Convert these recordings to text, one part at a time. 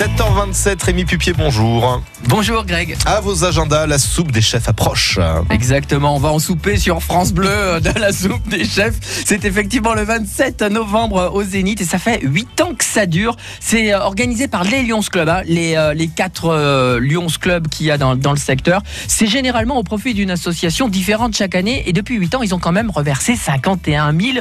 7h27, Rémi Pupier, bonjour. Bonjour Greg. À vos agendas, la soupe des chefs approche. Exactement, on va en souper sur France Bleu euh, de la soupe des chefs. C'est effectivement le 27 novembre au Zénith et ça fait 8 ans que ça dure. C'est euh, organisé par les Lions Club, hein, les, euh, les 4 Lions Club qu'il y a dans, dans le secteur. C'est généralement au profit d'une association différente chaque année et depuis 8 ans, ils ont quand même reversé 51 000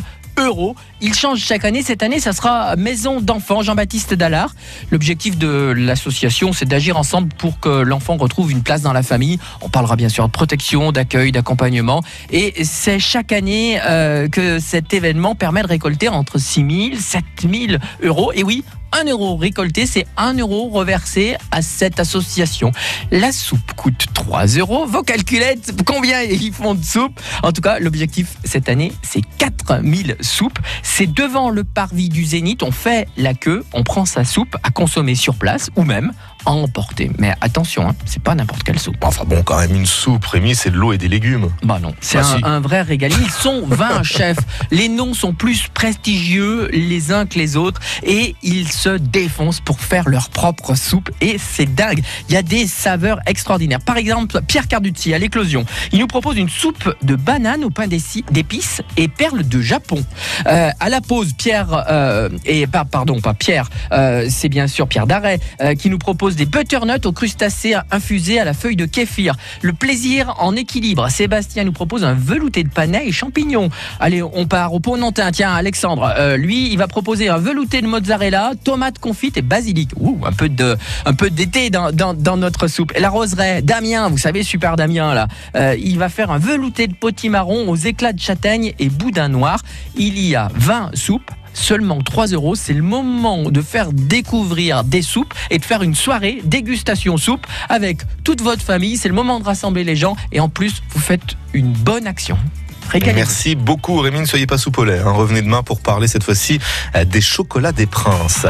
Il change chaque année. Cette année, ça sera Maison d'enfants Jean-Baptiste Dallard. L'objectif de l'association, c'est d'agir ensemble pour que l'enfant retrouve une place dans la famille. On parlera bien sûr de protection, d'accueil, d'accompagnement. Et c'est chaque année euh, que cet événement permet de récolter entre 6 000 7 000 euros. Et oui, 1 euro récolté, c'est 1 euro reversé à cette association. La soupe coûte 3 euros. Vos calculettes, combien ils font de soupe? En tout cas, l'objectif cette année, c'est 4000 soupes. C'est devant le parvis du Zénith. On fait la queue, on prend sa soupe à consommer sur place ou même à emporter. Mais attention, hein, c'est pas n'importe quelle soupe. Enfin bon, quand même une soupe, Rémi, c'est de l'eau et des légumes. Bah non, c'est Bah un, si. un vrai régal. Ils sont 20 chefs. Les noms sont plus prestigieux les uns que les autres et ils se défoncent pour faire leur propre soupe et c'est dingue. Il y a des saveurs extraordinaires. Par exemple, Pierre Carducci à l'éclosion, il nous propose une soupe de banane au pain d'épices et perles de Japon. Euh, à la pause, Pierre euh, et pardon, pas Pierre, euh, c'est bien sûr Pierre Darret qui nous propose des butternuts aux crustacés infusés à la feuille de kéfir. Le plaisir en équilibre. Sébastien nous propose un velouté de panais et champignons. Allez, on part au Ponantin. Tiens, Alexandre, lui, il va proposer un velouté de mozzarella, tomates confites et basilic. Ouh, un peu de, un peu d'été dans, dans, notre soupe. Et la roseraie, Damien, vous savez, super Damien là, euh, il va faire un velouté de potimarron aux éclats de châtaigne et boudin noir. Il y a 20 soupes. Seulement 3 euros, c'est le moment de faire découvrir des soupes et de faire une soirée dégustation soupe avec toute votre famille. C'est le moment de rassembler les gens et en plus, vous faites une bonne action. Merci beaucoup, Rémi. Ne soyez pas lait. hein. Revenez demain pour parler cette fois-ci euh, des chocolats des princes.